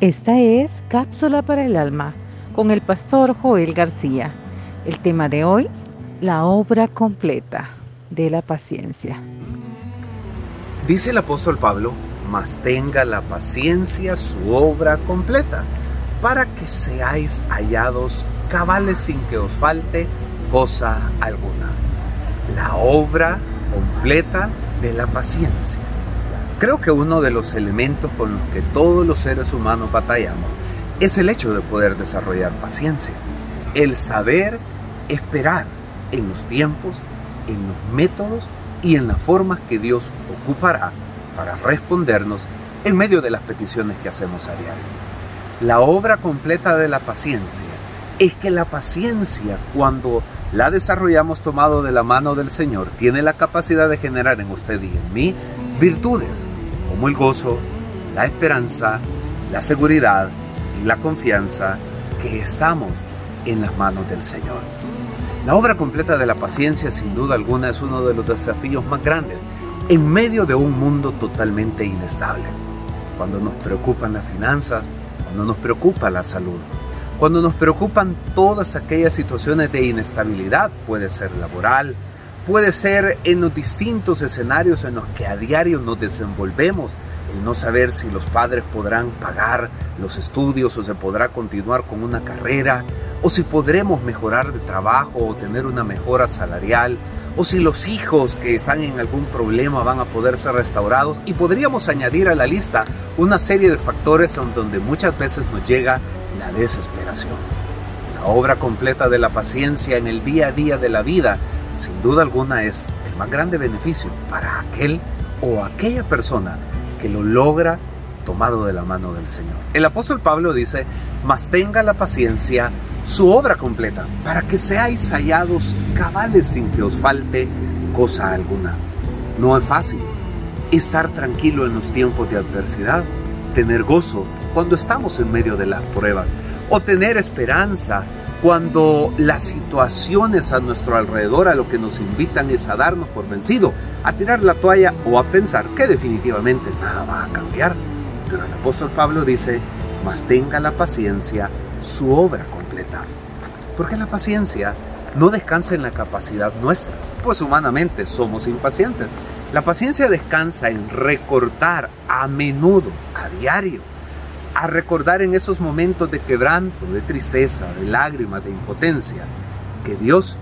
Esta es Cápsula para el Alma con el pastor Joel García. El tema de hoy, la obra completa de la paciencia. Dice el apóstol Pablo, mas tenga la paciencia su obra completa, para que seáis hallados cabales sin que os falte cosa alguna. La obra completa de la paciencia. Creo que uno de los elementos con los que todos los seres humanos batallamos es el hecho de poder desarrollar paciencia, el saber esperar en los tiempos, en los métodos y en las formas que Dios ocupará para respondernos en medio de las peticiones que hacemos a diario. La obra completa de la paciencia es que la paciencia, cuando la desarrollamos tomado de la mano del Señor, tiene la capacidad de generar en usted y en mí virtudes como el gozo, la esperanza, la seguridad y la confianza que estamos en las manos del Señor. La obra completa de la paciencia sin duda alguna es uno de los desafíos más grandes en medio de un mundo totalmente inestable. Cuando nos preocupan las finanzas, cuando nos preocupa la salud, cuando nos preocupan todas aquellas situaciones de inestabilidad, puede ser laboral, puede ser en los distintos escenarios en los que a diario nos desenvolvemos, el no saber si los padres podrán pagar los estudios o se podrá continuar con una carrera, o si podremos mejorar de trabajo o tener una mejora salarial, o si los hijos que están en algún problema van a poder ser restaurados, y podríamos añadir a la lista una serie de factores donde muchas veces nos llega la desesperación. La obra completa de la paciencia en el día a día de la vida sin duda alguna es el más grande beneficio para aquel o aquella persona que lo logra tomado de la mano del Señor. El apóstol Pablo dice, mas tenga la paciencia su obra completa, para que seáis hallados cabales sin que os falte cosa alguna. No es fácil estar tranquilo en los tiempos de adversidad, tener gozo cuando estamos en medio de las pruebas, o tener esperanza cuando las situaciones a nuestro alrededor a lo que nos invitan es a darnos por vencido, a tirar la toalla o a pensar que definitivamente nada va a cambiar. Pero el apóstol Pablo dice, mas tenga la paciencia su obra completa. Porque la paciencia no descansa en la capacidad nuestra, pues humanamente somos impacientes. La paciencia descansa en recordar a menudo, a diario, a recordar en esos momentos de quebranto, de tristeza, de lágrimas, de impotencia, que Dios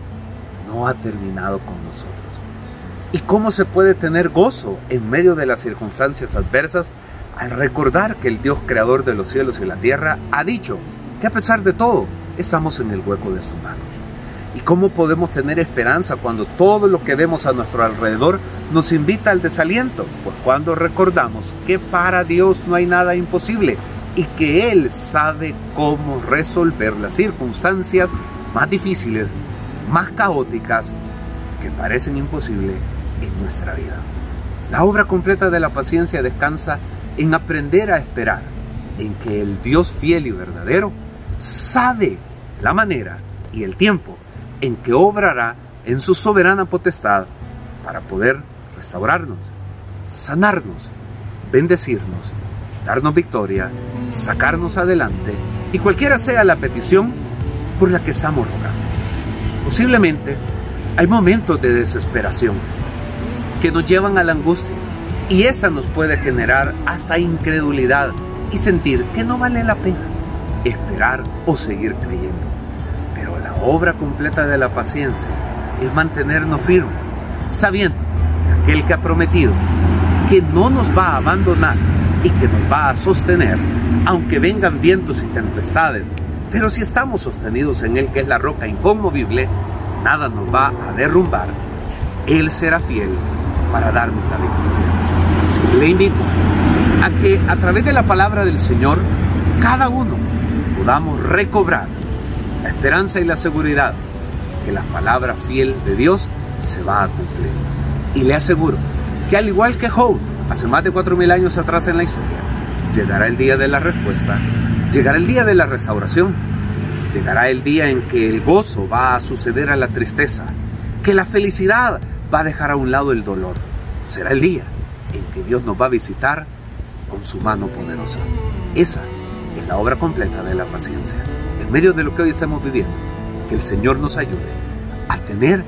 no ha terminado con nosotros. ¿Y cómo se puede tener gozo en medio de las circunstancias adversas al recordar que el Dios creador de los cielos y la tierra ha dicho que a pesar de todo estamos en el hueco de su mano? ¿Y cómo podemos tener esperanza cuando todo lo que vemos a nuestro alrededor nos invita al desaliento? Pues cuando recordamos que para Dios no hay nada imposible y que Él sabe cómo resolver las circunstancias más difíciles, más caóticas, que parecen imposibles en nuestra vida. La obra completa de la paciencia descansa en aprender a esperar, en que el Dios fiel y verdadero sabe la manera y el tiempo en que obrará en su soberana potestad para poder restaurarnos, sanarnos, bendecirnos darnos victoria, sacarnos adelante y cualquiera sea la petición por la que estamos rogando. Posiblemente hay momentos de desesperación que nos llevan a la angustia y esta nos puede generar hasta incredulidad y sentir que no vale la pena esperar o seguir creyendo. Pero la obra completa de la paciencia es mantenernos firmes, sabiendo que aquel que ha prometido que no nos va a abandonar y que nos va a sostener, aunque vengan vientos y tempestades. Pero si estamos sostenidos en Él, que es la roca inconmovible, nada nos va a derrumbar. Él será fiel para darnos la victoria. Le invito a que a través de la palabra del Señor, cada uno podamos recobrar la esperanza y la seguridad que la palabra fiel de Dios se va a cumplir. Y le aseguro que al igual que Job, hace más de 4.000 años atrás en la historia, llegará el día de la respuesta, llegará el día de la restauración, llegará el día en que el gozo va a suceder a la tristeza, que la felicidad va a dejar a un lado el dolor. Será el día en que Dios nos va a visitar con su mano poderosa. Esa en la obra completa de la paciencia. En medio de lo que hoy estamos viviendo, que el Señor nos ayude a tener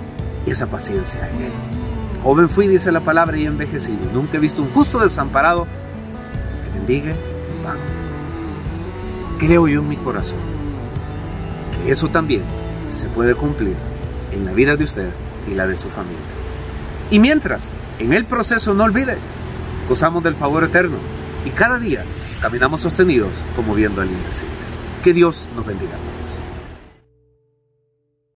esa paciencia en Él. Joven fui, dice la palabra, y envejecido. Nunca he visto un justo desamparado que bendiga pan. Creo yo en mi corazón que eso también se puede cumplir en la vida de usted y la de su familia. Y mientras, en el proceso no olvide, gozamos del favor eterno y cada día caminamos sostenidos como viendo al invisible. Que Dios nos bendiga.